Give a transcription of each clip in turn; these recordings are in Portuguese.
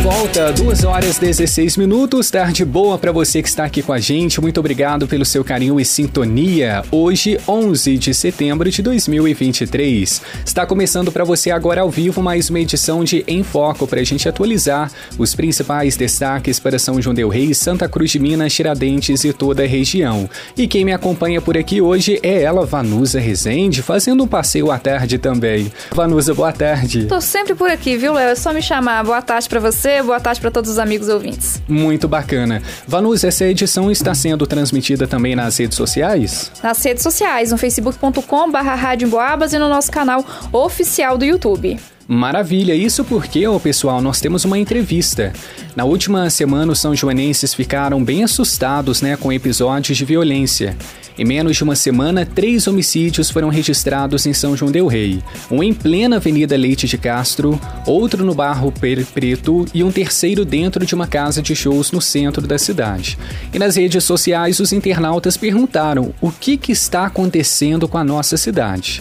volta, 2 horas 16 minutos, tarde boa para você que está aqui com a gente. Muito obrigado pelo seu carinho e sintonia. Hoje, 11 de setembro de 2023. Está começando para você agora ao vivo mais uma edição de Em Foco para a gente atualizar os principais destaques para São João del Rei, Santa Cruz de Minas, Tiradentes e toda a região. E quem me acompanha por aqui hoje é ela, Vanusa Rezende, fazendo um passeio à tarde também. Vanusa, boa tarde. Tô sempre por aqui, viu, Léo? É só me chamar. Boa tarde para você, boa tarde para todos os amigos ouvintes. Muito bacana. Vanus, essa edição está sendo transmitida também nas redes sociais? Nas redes sociais, no facebook.com barra e no nosso canal oficial do YouTube. Maravilha, isso porque, ó, pessoal, nós temos uma entrevista. Na última semana, os são joanenses ficaram bem assustados né, com episódios de violência. Em menos de uma semana, três homicídios foram registrados em São João del Rei. Um em plena Avenida Leite de Castro, outro no bairro Preto e um terceiro dentro de uma casa de shows no centro da cidade. E nas redes sociais, os internautas perguntaram o que, que está acontecendo com a nossa cidade.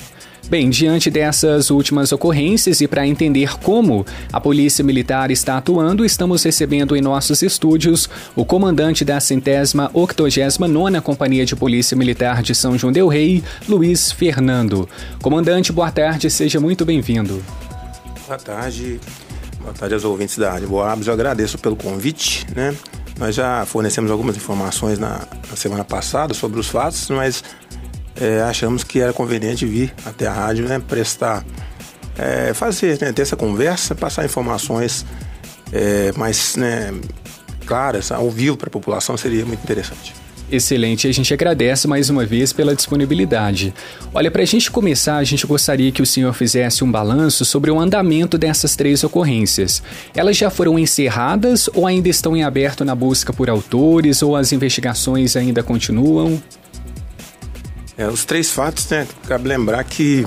Bem, diante dessas últimas ocorrências e para entender como a Polícia Militar está atuando, estamos recebendo em nossos estúdios o comandante da centésima octogésima nona Companhia de Polícia Militar de São João del Rei, Luiz Fernando. Comandante, boa tarde, seja muito bem-vindo. Boa tarde, boa tarde aos ouvintes da Rádio Boabs. Eu agradeço pelo convite, né? Nós já fornecemos algumas informações na, na semana passada sobre os fatos, mas é, achamos que era conveniente vir até a rádio, né, prestar, é, fazer, né, ter essa conversa, passar informações é, mais né, claras, ao vivo para a população, seria muito interessante. Excelente, a gente agradece mais uma vez pela disponibilidade. Olha, para a gente começar, a gente gostaria que o senhor fizesse um balanço sobre o andamento dessas três ocorrências. Elas já foram encerradas ou ainda estão em aberto na busca por autores ou as investigações ainda continuam? É, os três fatos, né? Cabe lembrar que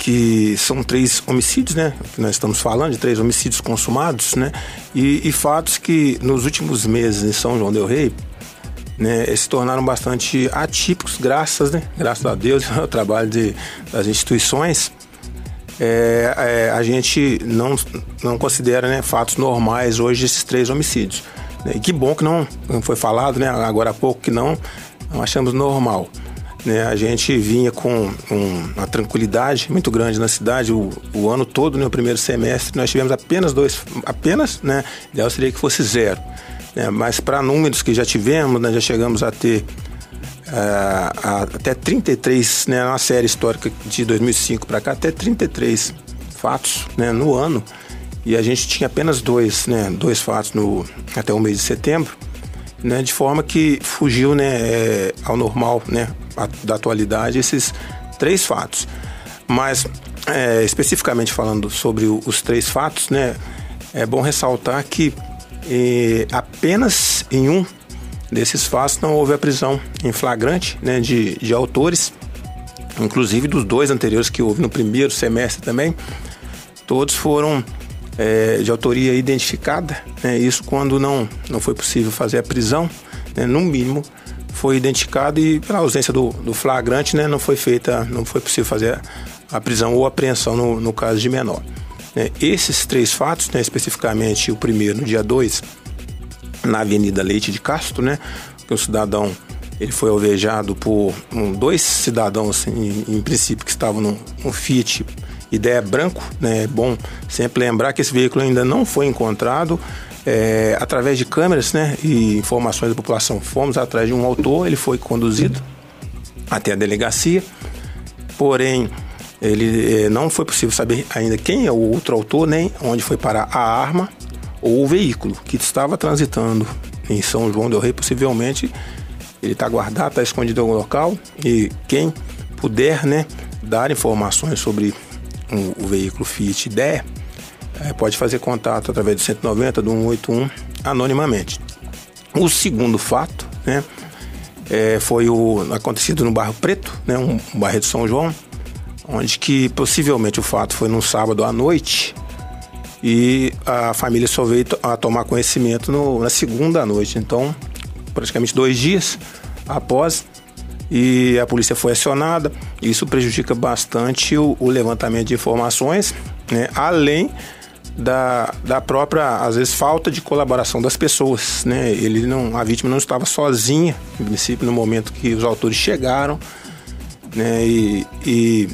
que são três homicídios, né? Que nós estamos falando de três homicídios consumados, né? E, e fatos que nos últimos meses em São João del Rei, né, se tornaram bastante atípicos, graças, né? Graças a Deus ao trabalho de, das instituições. É, é, a gente não, não considera né, fatos normais hoje esses três homicídios. E que bom que não, não foi falado, né? Agora há pouco que não, não achamos normal. Né, a gente vinha com um, uma tranquilidade muito grande na cidade o, o ano todo, no né, primeiro semestre, nós tivemos apenas dois, apenas, né? Ideal seria que fosse zero. Né, mas para números que já tivemos, nós já chegamos a ter uh, até 33, né, uma série histórica de 2005 para cá, até 33 fatos né, no ano. E a gente tinha apenas dois, né, dois fatos no, até o mês de setembro, né, de forma que fugiu né, é, ao normal, né, da atualidade esses três fatos. Mas, é, especificamente falando sobre os três fatos, né, é bom ressaltar que é, apenas em um desses fatos não houve a prisão em flagrante né, de, de autores, inclusive dos dois anteriores que houve no primeiro semestre também, todos foram é, de autoria identificada, né, isso quando não, não foi possível fazer a prisão, né, no mínimo foi identificado e pela ausência do, do flagrante, né, não foi feita, não foi possível fazer a prisão ou apreensão no, no caso de menor. Né, esses três fatos, né, especificamente o primeiro no dia 2, na Avenida Leite de Castro, né, que o cidadão ele foi alvejado por um, dois cidadãos, em, em, princípio, que estavam no, no Fiat ideia branco, né? É bom sempre lembrar que esse veículo ainda não foi encontrado é, através de câmeras né, e informações da população. Fomos atrás de um autor, ele foi conduzido até a delegacia, porém ele é, não foi possível saber ainda quem é o outro autor, nem onde foi parar a arma ou o veículo que estava transitando em São João del Rei, possivelmente ele está guardado, está escondido em algum local e quem puder né, dar informações sobre o, o veículo Fiat der, é, pode fazer contato através do 190, do 181, anonimamente. O segundo fato, né, é, foi o acontecido no bairro Preto, né, um, um bairro de São João, onde que possivelmente o fato foi num sábado à noite e a família só veio a tomar conhecimento no, na segunda noite, então praticamente dois dias após e a polícia foi acionada. Isso prejudica bastante o, o levantamento de informações, né? além da, da própria, às vezes, falta de colaboração das pessoas, né? Ele não, a vítima não estava sozinha, em princípio, no momento que os autores chegaram, né? E, e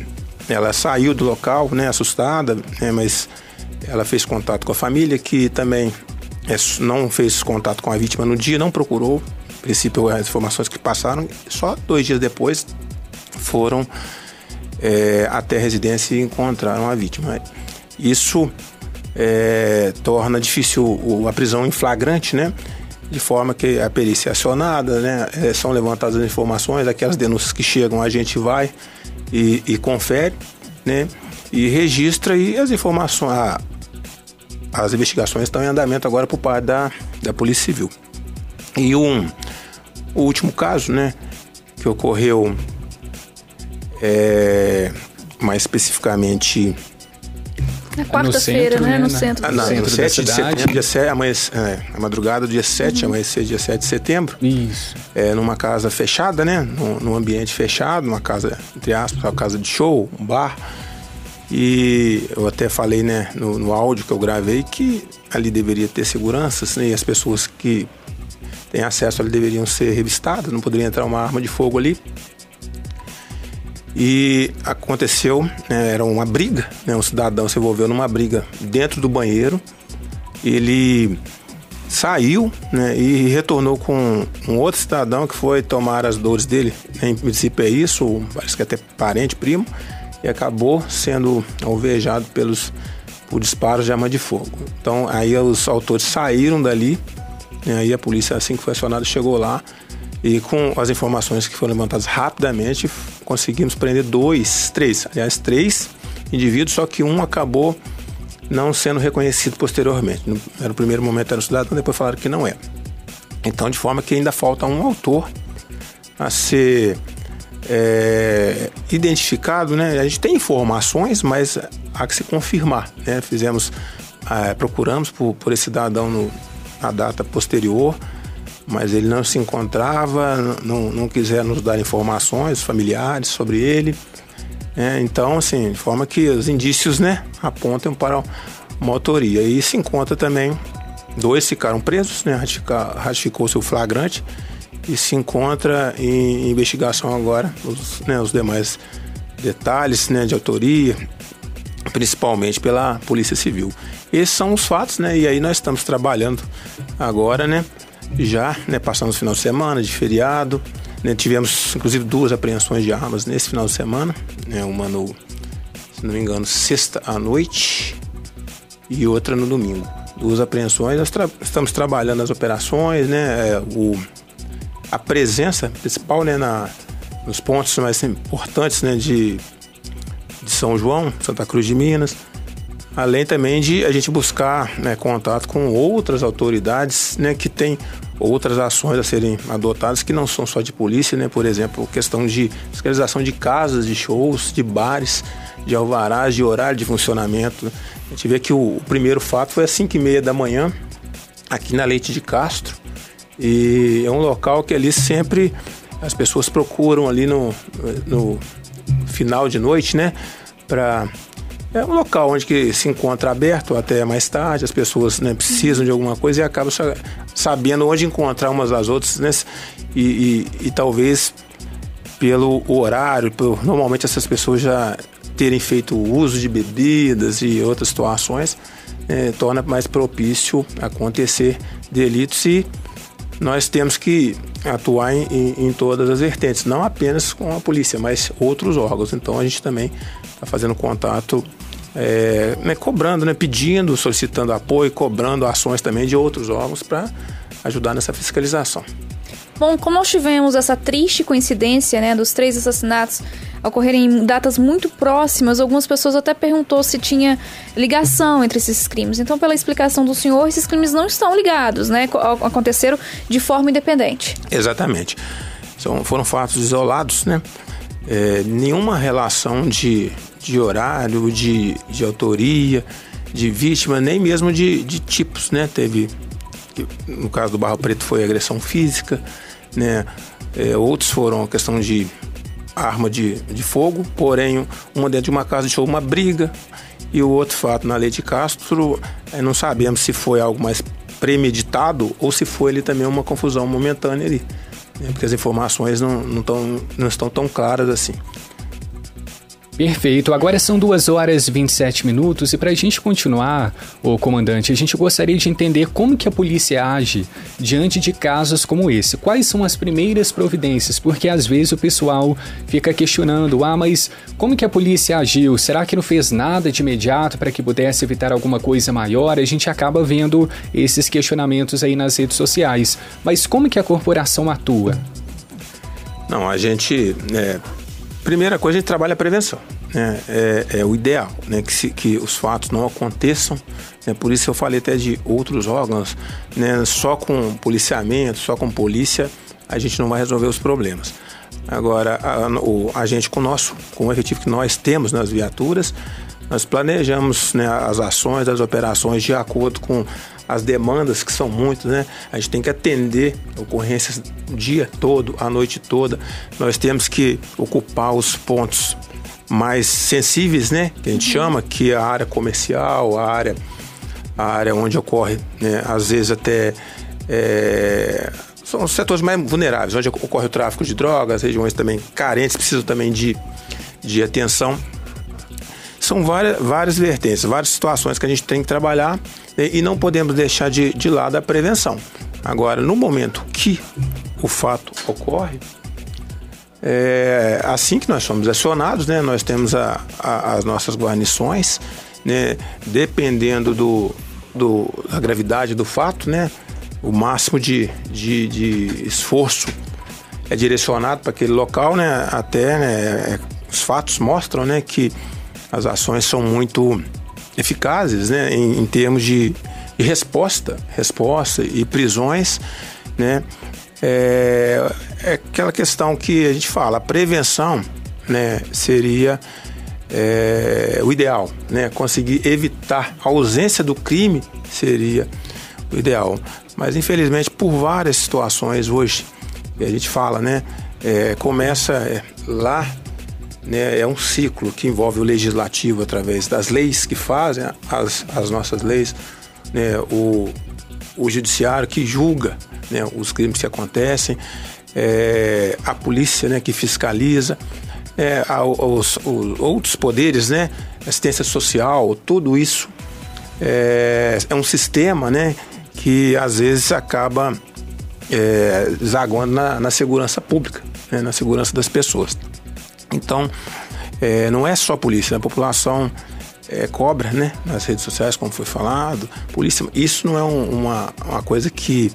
ela saiu do local, né? Assustada, né? Mas ela fez contato com a família, que também é, não fez contato com a vítima no dia, não procurou. Princípio, as informações que passaram, só dois dias depois foram é, até a residência e encontraram a vítima. Isso é, torna difícil a prisão em flagrante, né? De forma que a perícia é acionada, né? É, são levantadas as informações, aquelas denúncias que chegam, a gente vai e, e confere, né? E registra e as informações, a, as investigações estão em andamento agora por parte da, da Polícia Civil. E um, o último caso, né? Que ocorreu é, mais especificamente na quarta-feira, né? No centro. Ah, não, centro no 7 de setembro, dia 7, amanhece, é, a madrugada do dia 7, uhum. amanhecer dia 7 de setembro. Isso. É, numa casa fechada, né? Num, num ambiente fechado, uma casa, entre aspas, uma casa de show, um bar. E eu até falei, né, no, no áudio que eu gravei, que ali deveria ter seguranças, né? E as pessoas que têm acesso ali deveriam ser revistadas, não poderia entrar uma arma de fogo ali. E aconteceu, né, era uma briga, né, um cidadão se envolveu numa briga dentro do banheiro. Ele saiu né, e retornou com um outro cidadão que foi tomar as dores dele. Em princípio é isso, parece que até parente, primo, e acabou sendo alvejado pelos por disparos de arma de fogo. Então aí os autores saíram dali, né, aí a polícia assim que foi acionada chegou lá e com as informações que foram levantadas rapidamente, conseguimos prender dois, três, aliás, três indivíduos, só que um acabou não sendo reconhecido posteriormente. No, era o primeiro momento era o cidadão, depois falaram que não é. Então, de forma que ainda falta um autor a ser é, identificado, né? A gente tem informações, mas há que se confirmar, né? Fizemos, é, procuramos por, por esse cidadão no, na data posterior, mas ele não se encontrava, não, não quiser nos dar informações familiares sobre ele. É, então, assim, de forma que os indícios né, apontam para uma autoria. E se encontra também, dois ficaram presos, né, ratificou-se o flagrante e se encontra em investigação agora os, né, os demais detalhes né, de autoria, principalmente pela Polícia Civil. Esses são os fatos, né? E aí nós estamos trabalhando agora, né? já, né, passamos o final de semana, de feriado. Né, tivemos, inclusive, duas apreensões de armas nesse final de semana. Né, uma no, se não me engano, sexta à noite e outra no domingo. Duas apreensões. Nós tra estamos trabalhando as operações, né, é, o, a presença principal né, na, nos pontos mais importantes né, de, de São João, Santa Cruz de Minas além também de a gente buscar né, contato com outras autoridades né, que têm outras ações a serem adotadas que não são só de polícia, né? Por exemplo, questão de fiscalização de casas, de shows, de bares, de alvarás, de horário de funcionamento. A gente vê que o, o primeiro fato foi às 5 e meia da manhã, aqui na Leite de Castro. E é um local que ali sempre as pessoas procuram ali no, no final de noite, né? Para é um local onde que se encontra aberto até mais tarde, as pessoas né, precisam de alguma coisa e acabam sabendo onde encontrar umas às outras, né? E, e, e talvez pelo horário, por, normalmente essas pessoas já terem feito uso de bebidas e outras situações, é, torna mais propício acontecer delitos e nós temos que atuar em, em, todas as vertentes, não apenas com a polícia, mas outros órgãos. Então a gente também está fazendo contato é, né, cobrando, né, pedindo, solicitando apoio, cobrando ações também de outros órgãos para ajudar nessa fiscalização. Bom, como nós tivemos essa triste coincidência né, dos três assassinatos ocorrerem em datas muito próximas, algumas pessoas até perguntou se tinha ligação entre esses crimes. Então, pela explicação do senhor, esses crimes não estão ligados, né? Aconteceram de forma independente. Exatamente. São, foram fatos isolados, né? É, nenhuma relação de de horário, de, de autoria, de vítima, nem mesmo de, de tipos, né? Teve, no caso do Barro Preto foi agressão física, né? É, outros foram a questão de arma de, de fogo, porém uma dentro de uma casa deixou uma briga e o outro fato na lei de Castro, é, não sabemos se foi algo mais premeditado ou se foi ali também uma confusão momentânea ali, né? porque as informações não, não, tão, não estão tão claras assim. Perfeito. Agora são 2 horas e 27 minutos e para a gente continuar, o comandante, a gente gostaria de entender como que a polícia age diante de casos como esse. Quais são as primeiras providências? Porque às vezes o pessoal fica questionando: ah, mas como que a polícia agiu? Será que não fez nada de imediato para que pudesse evitar alguma coisa maior? A gente acaba vendo esses questionamentos aí nas redes sociais. Mas como que a corporação atua? Não, a gente é Primeira coisa, a gente trabalha a prevenção. Né? É, é o ideal, né? que, se, que os fatos não aconteçam. Né? Por isso eu falei até de outros órgãos. Né? Só com policiamento, só com polícia, a gente não vai resolver os problemas. Agora, a, o, a gente com o nosso, com o efetivo que nós temos nas viaturas, nós planejamos né, as ações, as operações de acordo com as demandas que são muitas, né? A gente tem que atender ocorrências o dia todo, a noite toda. Nós temos que ocupar os pontos mais sensíveis, né? Que a gente chama, que é a área comercial, a área, a área onde ocorre, né? Às vezes até é, são os setores mais vulneráveis, onde ocorre o tráfico de drogas, regiões também carentes, precisam também de, de atenção. São várias, várias vertentes, várias situações que a gente tem que trabalhar e não podemos deixar de, de lado a prevenção. Agora, no momento que o fato ocorre, é, assim que nós somos acionados, né, nós temos a, a, as nossas guarnições, né, dependendo do, do, da gravidade do fato, né, o máximo de, de, de esforço é direcionado para aquele local, né, até né, é, os fatos mostram né, que as ações são muito eficazes né, em, em termos de, de, resposta, resposta e prisões, né, é, é, aquela questão que a gente fala, a prevenção né, seria é, o ideal, né, conseguir evitar a ausência do crime seria o ideal. Mas infelizmente por várias situações hoje, a gente fala, né, é, começa é, lá né, é um ciclo que envolve o legislativo através das leis que fazem as, as nossas leis, né, o, o judiciário que julga né, os crimes que acontecem, é, a polícia né, que fiscaliza, é, os, os, outros poderes, né, assistência social, tudo isso é, é um sistema né, que às vezes acaba é, zaguando na, na segurança pública, né, na segurança das pessoas. Então, é, não é só a polícia, né? a população é, cobra, né? Nas redes sociais, como foi falado, polícia. Isso não é um, uma, uma coisa que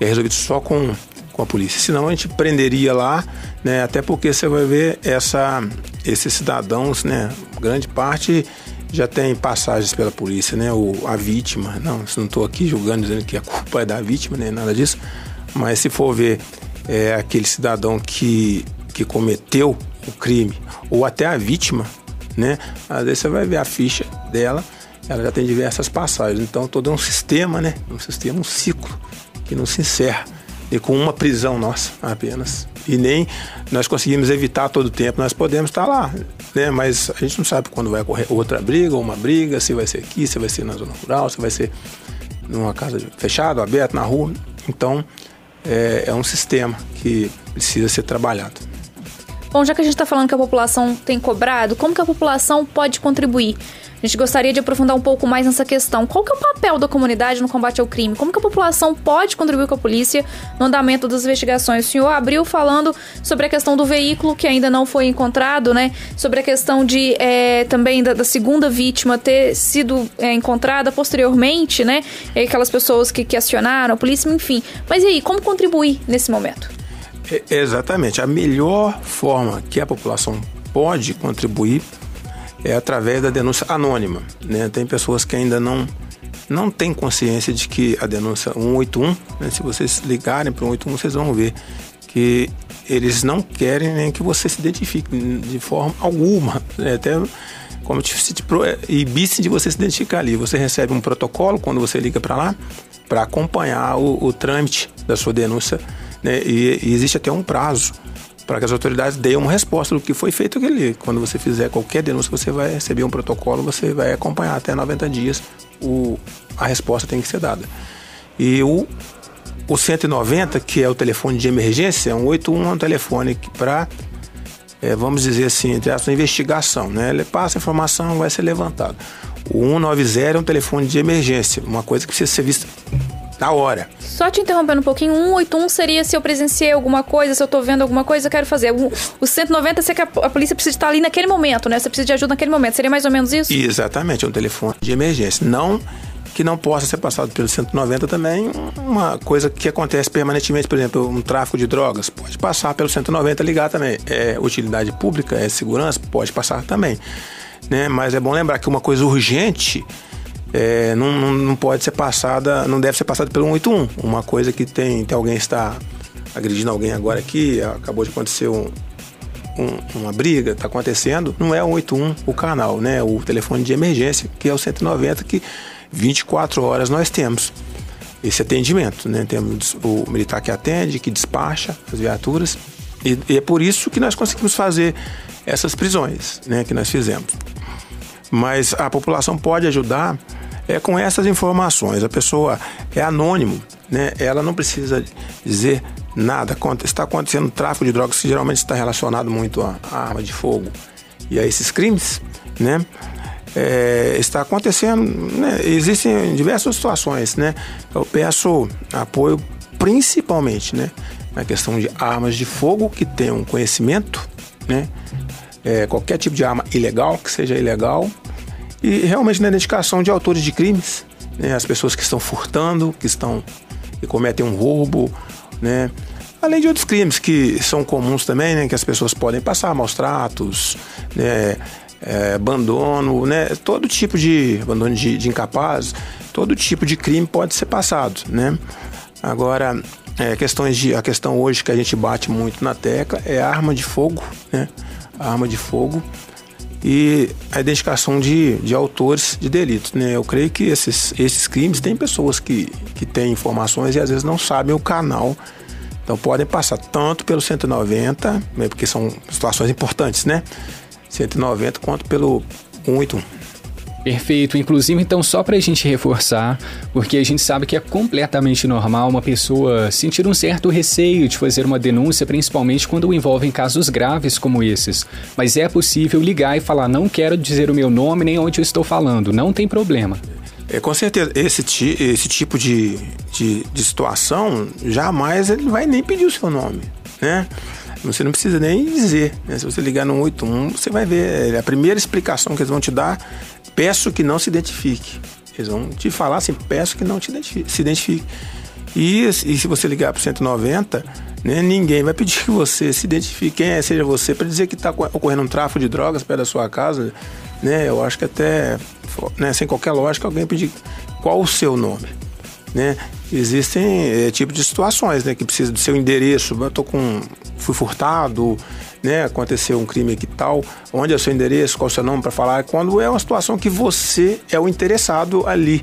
é resolvido só com, com a polícia. Senão a gente prenderia lá, né? Até porque você vai ver essa, esses cidadãos, né? Grande parte já tem passagens pela polícia, né? O, a vítima, não, não estou aqui julgando dizendo que a culpa é da vítima, nem nada disso. Mas se for ver é, aquele cidadão que, que cometeu o crime ou até a vítima, né? Às vezes você vai ver a ficha dela, ela já tem diversas passagens. Então todo é um sistema, né? Um sistema, um ciclo que não se encerra e com uma prisão nossa apenas. E nem nós conseguimos evitar todo o tempo, nós podemos estar lá, né? Mas a gente não sabe quando vai ocorrer outra briga uma briga, se vai ser aqui, se vai ser na zona rural, se vai ser numa casa fechada, aberta, na rua. Então é, é um sistema que precisa ser trabalhado. Bom, já que a gente está falando que a população tem cobrado, como que a população pode contribuir? A gente gostaria de aprofundar um pouco mais nessa questão. Qual que é o papel da comunidade no combate ao crime? Como que a população pode contribuir com a polícia no andamento das investigações? O senhor abriu falando sobre a questão do veículo que ainda não foi encontrado, né? Sobre a questão de é, também da, da, segunda vítima ter sido é, encontrada posteriormente, né? E aquelas pessoas que, que acionaram a polícia, enfim. Mas e aí, como contribuir nesse momento? É, exatamente. A melhor forma que a população pode contribuir é através da denúncia anônima. Né? Tem pessoas que ainda não, não têm consciência de que a denúncia 181, né? se vocês ligarem para o 181, vocês vão ver que eles não querem nem que você se identifique de forma alguma. Né? Até como se te proibisse de você se identificar ali. Você recebe um protocolo quando você liga para lá para acompanhar o, o trâmite da sua denúncia né? E, e, existe até um prazo para que as autoridades deem uma resposta do que foi feito ali. Quando você fizer qualquer denúncia, você vai receber um protocolo, você vai acompanhar até 90 dias, o, a resposta tem que ser dada. E o, o 190, que é o telefone de emergência, é um 81 é um telefone para, é, vamos dizer assim, entre aspas, investigação. Né? Ele passa a informação, vai ser levantado. O 190 é um telefone de emergência, uma coisa que precisa ser vista na hora. Só te interrompendo um pouquinho, 181 seria se eu presenciei alguma coisa, se eu tô vendo alguma coisa, eu quero fazer. O, o 190 é que a, a, polícia precisa estar ali naquele momento, né? Você precisa de ajuda naquele momento. Seria mais ou menos isso? Exatamente, é um telefone de emergência. Não que não possa ser passado pelo 190 também, uma coisa que acontece permanentemente, por exemplo, um tráfico de drogas, pode passar pelo 190 ligar também. É utilidade pública, é segurança, pode passar também. Né? Mas é bom lembrar que uma coisa urgente é, não, não, não, pode ser passada, não deve ser passada pelo 181. Uma coisa que tem, tem alguém está agredindo alguém agora aqui, acabou de acontecer um, um, uma briga, está acontecendo, não é o 181 o canal, né? O telefone de emergência, que é o 190, que 24 horas nós temos esse atendimento, né? Temos o militar que atende, que despacha as viaturas, e, e é por isso que nós conseguimos fazer essas prisões, né? Que nós fizemos. Mas a população pode ajudar é com essas informações. A pessoa é anônimo, né? Ela não precisa dizer nada. Está acontecendo tráfico de drogas que geralmente está relacionado muito à arma de fogo e a esses crimes, né? É, está acontecendo, né? existem diversas situações, né? Eu peço apoio principalmente, né? Na questão de armas de fogo que tenham conhecimento, né? É, qualquer tipo de arma ilegal, que seja ilegal, e realmente na identificação de autores de crimes, né, as pessoas que estão furtando, que estão que cometem um roubo, né, além de outros crimes que são comuns também, né, que as pessoas podem passar, maus tratos, né, é, abandono, né, todo tipo de abandono de, de incapaz, todo tipo de crime pode ser passado, né. Agora, é, questões de, a questão hoje que a gente bate muito na tecla é arma de fogo, né, arma de fogo e a identificação de, de autores de delitos. Né? Eu creio que esses, esses crimes tem pessoas que, que têm informações e às vezes não sabem o canal. Então podem passar tanto pelo 190, né? porque são situações importantes, né? 190 quanto pelo 181. Perfeito. Inclusive, então, só para a gente reforçar, porque a gente sabe que é completamente normal uma pessoa sentir um certo receio de fazer uma denúncia, principalmente quando envolvem casos graves como esses. Mas é possível ligar e falar: não quero dizer o meu nome nem onde eu estou falando, não tem problema. É, com certeza, esse, esse tipo de, de, de situação, jamais ele vai nem pedir o seu nome, né? Você não precisa nem dizer. Né? Se você ligar no 81, você vai ver. É, a primeira explicação que eles vão te dar peço que não se identifique. Eles vão te falar assim, peço que não te identifique, se identifique. E, e se você ligar para 190, né, ninguém vai pedir que você se identifique, quem é, seja você, para dizer que está ocorrendo um tráfico de drogas perto da sua casa. Né, eu acho que até, né, sem qualquer lógica, alguém pedir qual o seu nome. Né? Existem é, tipo de situações né, que precisa do seu endereço. Eu tô com, fui furtado, né? Aconteceu um crime aqui tal, onde é o seu endereço, qual é o seu nome para falar, quando é uma situação que você é o interessado ali.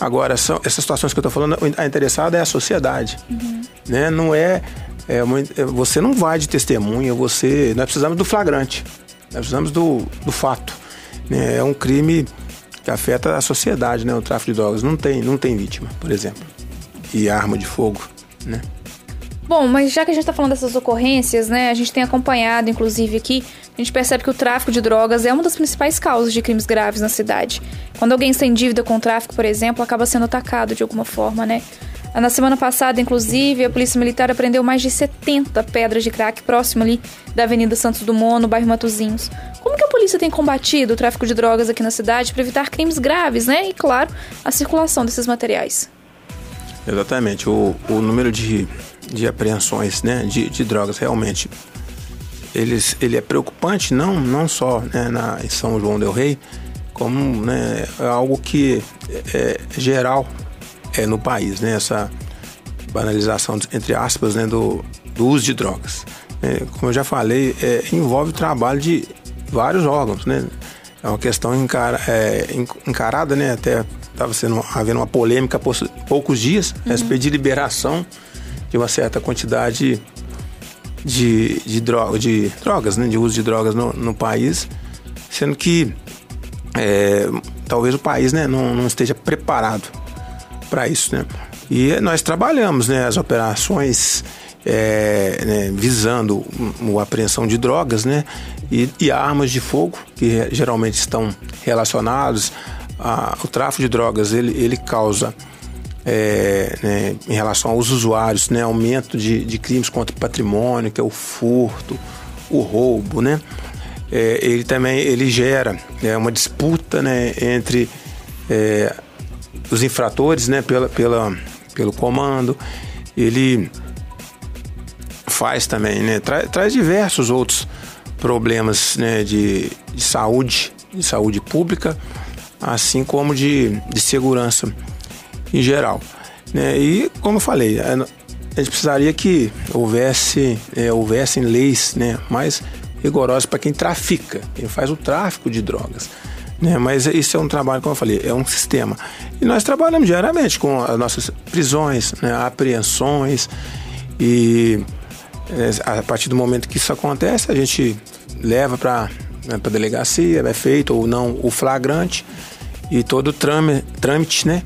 Agora, são, essas situações que eu estou falando, a interessada é a sociedade, uhum. né? Não é, é uma, é, você não vai de testemunha, você, nós precisamos do flagrante, nós precisamos do, do fato. Né? É um crime que afeta a sociedade, né? O tráfico de drogas não tem, não tem vítima, por exemplo, e arma de fogo, né? Bom, mas já que a gente está falando dessas ocorrências, né, a gente tem acompanhado, inclusive aqui, a gente percebe que o tráfico de drogas é uma das principais causas de crimes graves na cidade. Quando alguém está em dívida com o tráfico, por exemplo, acaba sendo atacado de alguma forma, né? Na semana passada, inclusive, a Polícia Militar apreendeu mais de 70 pedras de crack próximo ali da Avenida Santos Dumont, no bairro Matozinhos. Como que a polícia tem combatido o tráfico de drogas aqui na cidade para evitar crimes graves, né? E, claro, a circulação desses materiais? Exatamente. O, o número de de apreensões né, de, de drogas realmente eles, ele é preocupante não, não só né, na, em São João del Rei, como né, é algo que é, é geral é, no país, né, essa banalização, entre aspas, né, do, do uso de drogas. É, como eu já falei, é, envolve o trabalho de vários órgãos, né? É uma questão encara, é, encarada, né? Até estava sendo havendo uma polêmica há poucos dias uhum. a respeito de liberação de uma certa quantidade de, de, droga, de drogas, né, de uso de drogas no, no país, sendo que é, talvez o país né, não, não esteja preparado para isso. Né? E nós trabalhamos né, as operações é, né, visando a apreensão de drogas né, e, e, armas de fogo, que geralmente estão relacionados ao tráfico de drogas. Ele, ele causa, é, né, em relação aos usuários, né, aumento de, de crimes contra o patrimônio, que é o furto, o roubo, né? É, ele também ele gera é, uma disputa né, entre é, os infratores né, pela, pela, pelo comando. Ele faz também, né, tra, traz diversos outros problemas né, de, de saúde, de saúde pública, assim como de, de segurança em geral. Né? E como eu falei, a, gente precisaria que houvesse, é, houvessem leis né, mais rigorosas para quem trafica, quem faz o tráfico de drogas. Né? Mas isso é um trabalho, como eu falei, é um sistema. E nós trabalhamos diariamente com as nossas prisões, né? apreensões e é, a partir do momento que isso acontece, a gente leva para né, a delegacia, é feito ou não o flagrante e todo o trâmite, trâmite né,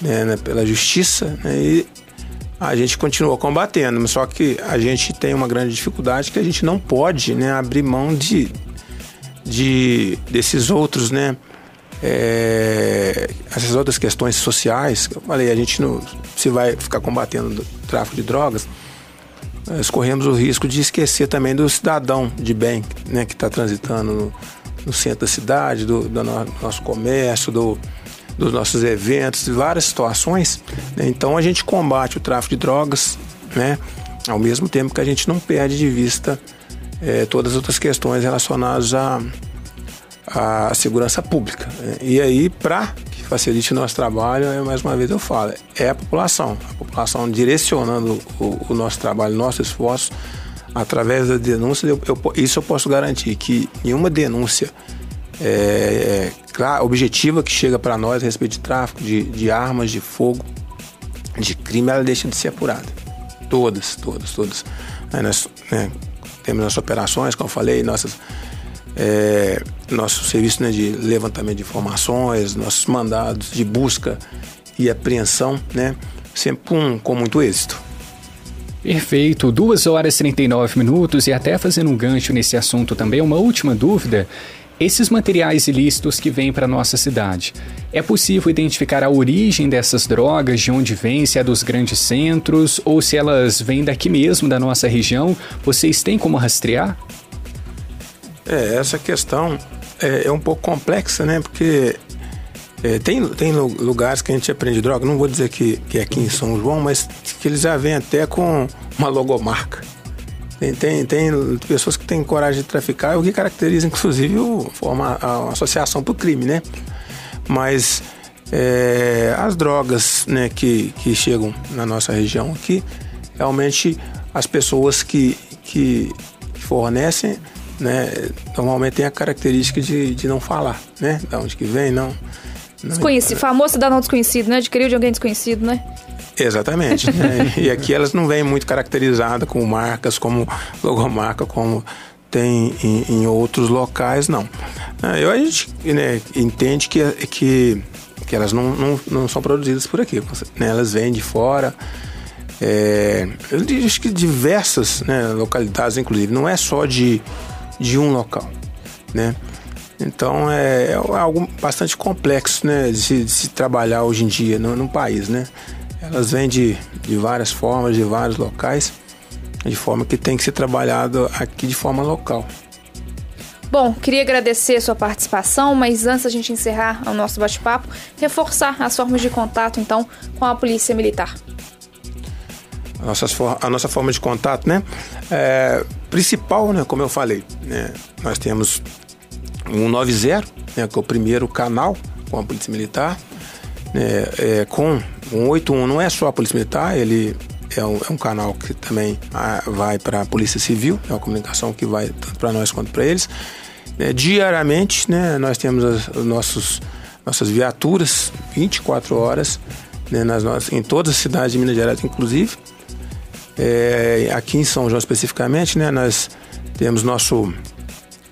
né, né, pela justiça né, e a gente continua combatendo, só que a gente tem uma grande dificuldade que a gente não pode né, abrir mão de, de desses outros, né, é, essas outras questões sociais. Eu falei, a gente não se vai ficar combatendo o tráfico de drogas, nós corremos o risco de esquecer também do cidadão de bem, né, que está transitando no, no, centro da cidade, do, do nosso comércio, do, dos nossos eventos, de várias situações. Né? Então a gente combate o tráfico de drogas, né? ao mesmo tempo que a gente não perde de vista é, todas as outras questões relacionadas à, à segurança pública. Né? E aí, para facilite nosso trabalho, é, mais uma vez eu falo, é a população. A população direcionando o, o nosso trabalho, nosso esforço, através da denúncia, eu, eu, isso eu posso garantir, que nenhuma denúncia é, é, objetiva que chega para nós a respeito de tráfico de, de armas, de fogo, de crime, ela deixa de ser apurada. Todas, todas, todas. Aí nós né, temos nossas operações, como eu falei, nossas é, nosso serviço né, de levantamento de informações, nossos mandados de busca e apreensão, né, sempre com, com muito êxito. Perfeito, 2 horas e 39 minutos e até fazendo um gancho nesse assunto também, uma última dúvida. Esses materiais ilícitos que vêm para nossa cidade, é possível identificar a origem dessas drogas, de onde vêm, se é dos grandes centros ou se elas vêm daqui mesmo da nossa região? Vocês têm como rastrear? É, essa questão é, é um pouco complexa, né? Porque é, tem, tem lugares que a gente aprende droga, não vou dizer que, que é aqui em São João, mas que eles já vêm até com uma logomarca. Tem, tem, tem pessoas que têm coragem de traficar, o que caracteriza inclusive o, forma, a associação para o crime, né? Mas é, as drogas né, que, que chegam na nossa região aqui, realmente as pessoas que, que fornecem né, normalmente tem a característica de, de não falar, né? Da onde que vem, não. não Desconhecido, famoso cidadão desconhecido, né? Adquiriu de alguém desconhecido, né? Exatamente. né? E aqui elas não vêm muito caracterizadas com marcas, como logomarca, como tem em, em outros locais, não. Ah, eu, a gente né, entende que, que, que elas não, não, não são produzidas por aqui, né? elas vêm de fora. É, eu acho que diversas né, localidades, inclusive, não é só de de um local, né? Então é, é algo bastante complexo, né, de se, de se trabalhar hoje em dia no, no, país, né? Elas vêm de, de várias formas, de vários locais, de forma que tem que ser trabalhado aqui de forma local. Bom, queria agradecer a sua participação, mas antes da gente encerrar o nosso bate-papo, reforçar as formas de contato, então, com a Polícia Militar. A nossa, a nossa forma de contato, né? É, principal, né, como eu falei, né, nós temos um 90, né, que é o primeiro canal com a Polícia Militar, né, é, com um 81 não é só a Polícia Militar, ele é um, é um canal que também ah, vai para a Polícia Civil, é uma comunicação que vai tanto para nós quanto para eles. Né, diariamente, né, nós temos as, os nossos, nossas viaturas 24 horas né, nas nossas, em todas as cidades de Minas Gerais, inclusive. É, aqui em São João especificamente, né, nós temos nosso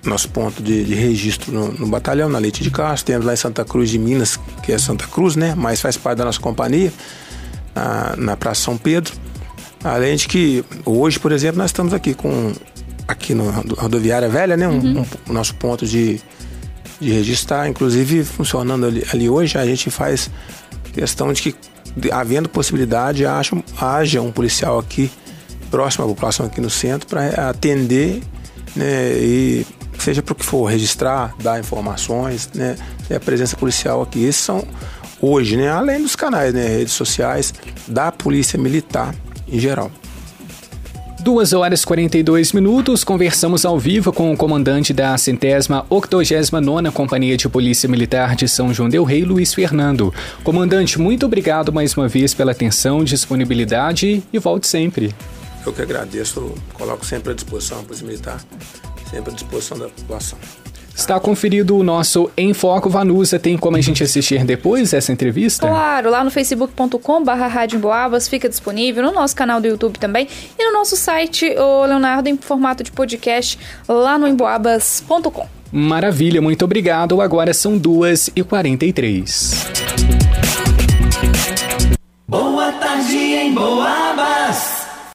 nosso ponto de, de registro no, no, batalhão, na Leite de Castro. Temos lá em Santa Cruz de Minas, que é Santa Cruz, né? Mas faz parte da nossa companhia, na, na Praça São Pedro. Além de que hoje, por exemplo, nós estamos aqui com aqui no rodoviária velha, né? Um, uhum. um, o nosso ponto de, de registrar, inclusive funcionando ali, ali, hoje, a gente faz questão de que, havendo possibilidade, haja, haja um policial aqui próximo à população aqui no centro para atender né, e seja para o que for, registrar, dar informações, né, a presença policial aqui. Esses são hoje, né, além dos canais, né, redes sociais da Polícia Militar em geral. 2 horas e 42 minutos, conversamos ao vivo com o comandante da centésima octogésima nona Companhia de Polícia Militar de São João del Rei, Luiz Fernando. Comandante, muito obrigado mais uma vez pela atenção, disponibilidade e volte sempre. Eu que agradeço, coloco sempre à disposição a Polícia Militar, sempre à disposição da população. Está conferido o nosso Em Foco Vanusa. Tem como a gente assistir depois essa entrevista? Claro, lá no facebook.com barra Rádio Emboabas fica disponível, no nosso canal do YouTube também e no nosso site, o Leonardo, em formato de podcast, lá no emboabas.com. Maravilha, muito obrigado. Agora são 2h43. Boa tarde em Boabas.